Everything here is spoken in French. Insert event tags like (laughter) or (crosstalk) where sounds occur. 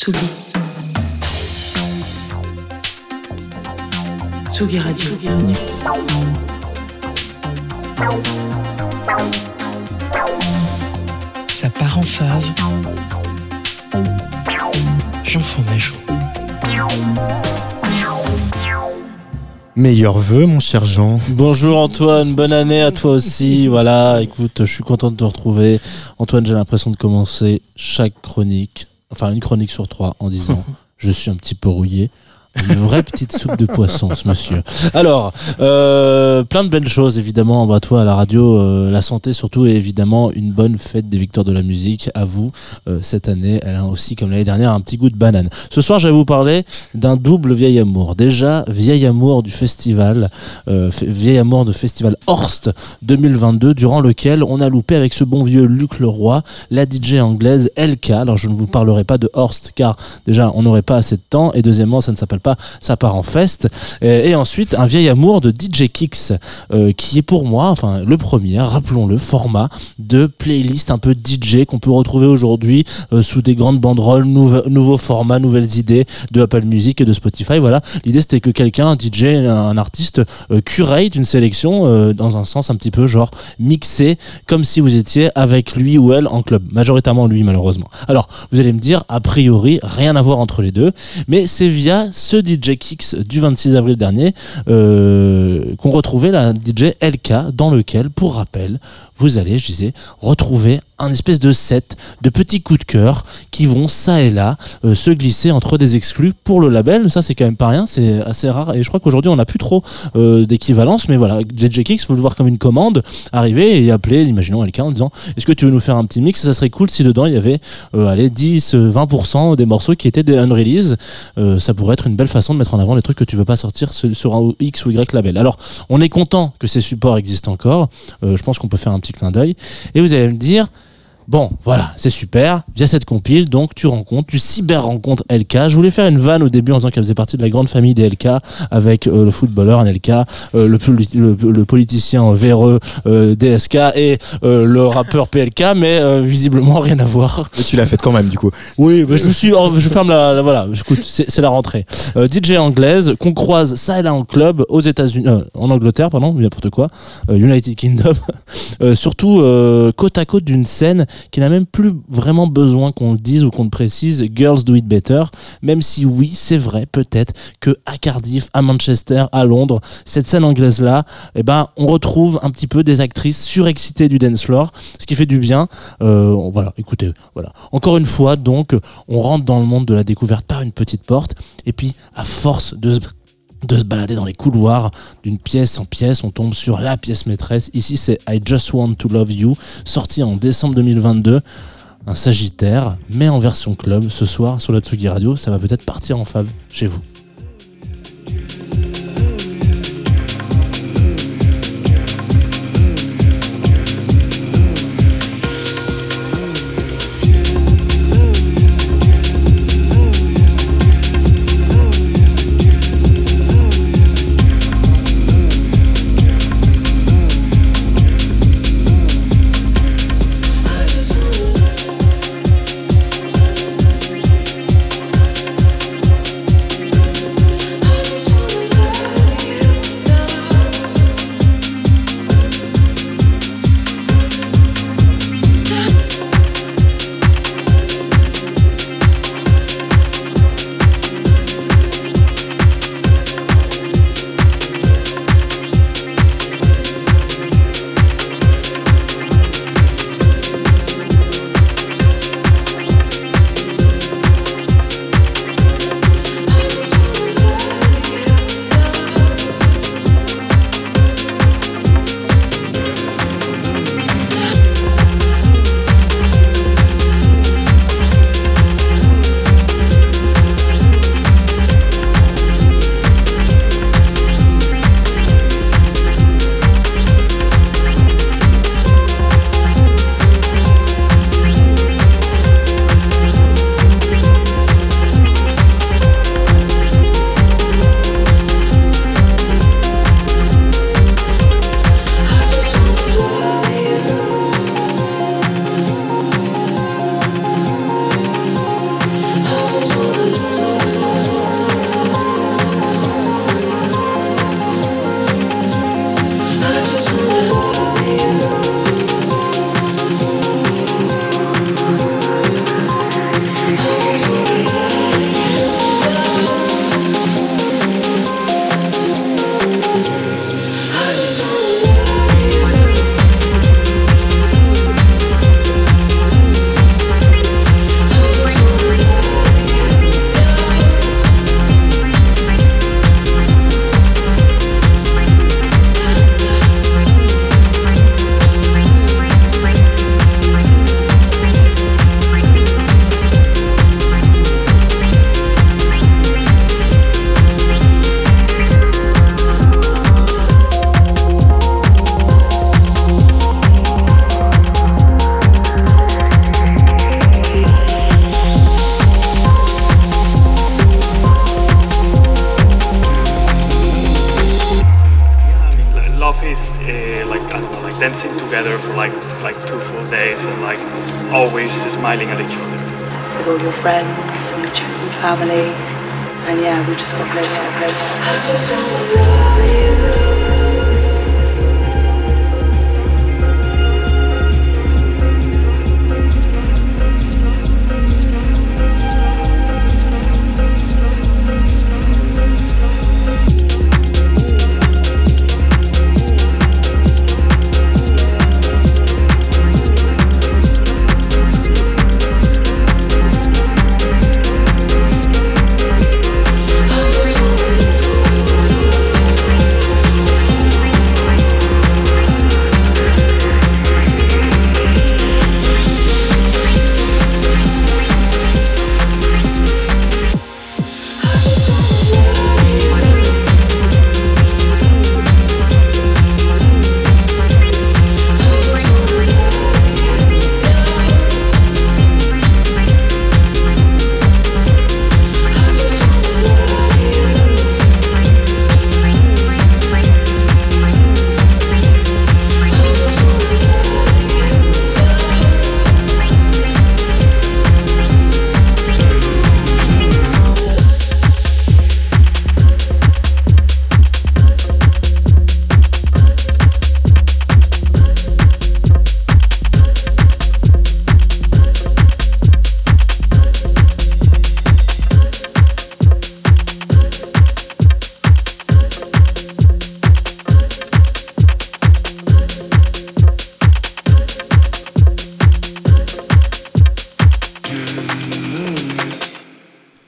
Tsugi. Tsugi Radio. Ça part en fave. Jean Fromageau. Meilleurs vœux, mon cher Jean. Bonjour Antoine, bonne année à toi aussi. Voilà, écoute, je suis content de te retrouver. Antoine, j'ai l'impression de commencer chaque chronique, enfin une chronique sur trois, en disant (laughs) je suis un petit peu rouillé. Une vraie petite soupe de poisson, ce monsieur. Alors, euh, plein de belles choses, évidemment, bah, toi à la radio, euh, la santé surtout, et évidemment une bonne fête des victoires de la musique à vous. Euh, cette année, elle a aussi, comme l'année dernière, un petit goût de banane. Ce soir, je vais vous parler d'un double vieil amour. Déjà, vieil amour du festival, vieil amour de festival Horst 2022, durant lequel on a loupé avec ce bon vieux Luc Leroy, la DJ anglaise LK. Alors, je ne vous parlerai pas de Horst, car déjà, on n'aurait pas assez de temps, et deuxièmement, ça ne s'appelle pas ça part en fest. Et, et ensuite, un vieil amour de DJ Kicks, euh, qui est pour moi, enfin, le premier, rappelons-le, format de playlist un peu DJ qu'on peut retrouver aujourd'hui euh, sous des grandes banderoles, nouve- nouveaux formats, nouvelles idées de Apple Music et de Spotify. Voilà. L'idée, c'était que quelqu'un, un DJ, un artiste, euh, curate une sélection euh, dans un sens un petit peu genre mixé, comme si vous étiez avec lui ou elle en club. Majoritairement lui, malheureusement. Alors, vous allez me dire, a priori, rien à voir entre les deux, mais c'est via ce DJ Kicks du 26 avril dernier euh, qu'on retrouvait la DJ LK, dans lequel, pour rappel, vous allez, je disais, retrouver un espèce de set de petits coups de cœur qui vont ça et là euh, se glisser entre des exclus pour le label. Ça, c'est quand même pas rien, c'est assez rare. Et je crois qu'aujourd'hui, on n'a plus trop euh, d'équivalence. Mais voilà, DJ Kicks, le voir comme une commande, arriver et appeler, imaginons LK en disant Est-ce que tu veux nous faire un petit mix? Ça serait cool si dedans il y avait euh, allez, 10, euh, 20% des morceaux qui étaient des unrelease. Ça pourrait être une belle façon de mettre en avant les trucs que tu veux pas sortir sur un X ou Y label. Alors, on est content que ces supports existent encore. Je pense qu'on peut faire un petit clin d'œil. Et vous allez me dire, Bon, voilà, c'est super. Via cette compile, donc tu rencontres, tu cyber rencontres LK. Je voulais faire une vanne au début en disant qu'elle faisait partie de la grande famille des LK avec euh, le footballeur NLK, euh, le, poli- le, le politicien véreux euh, DSK et le rappeur PLK, mais visiblement rien à voir. Et tu l'as faite quand même, du coup. Oui, mais je me suis, oh, je ferme la, la- voilà. Écoute, c'est la rentrée. DJ anglaise qu'on croise ça et là en club aux États-Unis, euh, en Angleterre, pardon, n'importe quoi, United Kingdom. (laughs) Surtout côte à côte d'une scène qui n'a même plus vraiment besoin qu'on le dise ou qu'on le précise. Girls do it better. Même si oui, c'est vrai, peut-être que à Cardiff, à Manchester, à Londres, cette scène anglaise là, eh ben, on retrouve un petit peu des actrices surexcitées du dance floor, ce qui fait du bien. Euh, voilà, écoutez, voilà. Encore une fois, donc, on rentre dans le monde de la découverte par une petite porte, et puis à force de de se balader dans les couloirs d'une pièce en pièce, on tombe sur la pièce maîtresse. Ici, c'est I Just Want to Love You, sorti en décembre 2022. Un Sagittaire, mais en version club ce soir sur la Tsugi Radio. Ça va peut-être partir en fave chez vous. Uh, like I don't know, like dancing together for like like two full days and like always smiling at each other. with all your friends and your chosen family. And yeah, we just got closer and closer.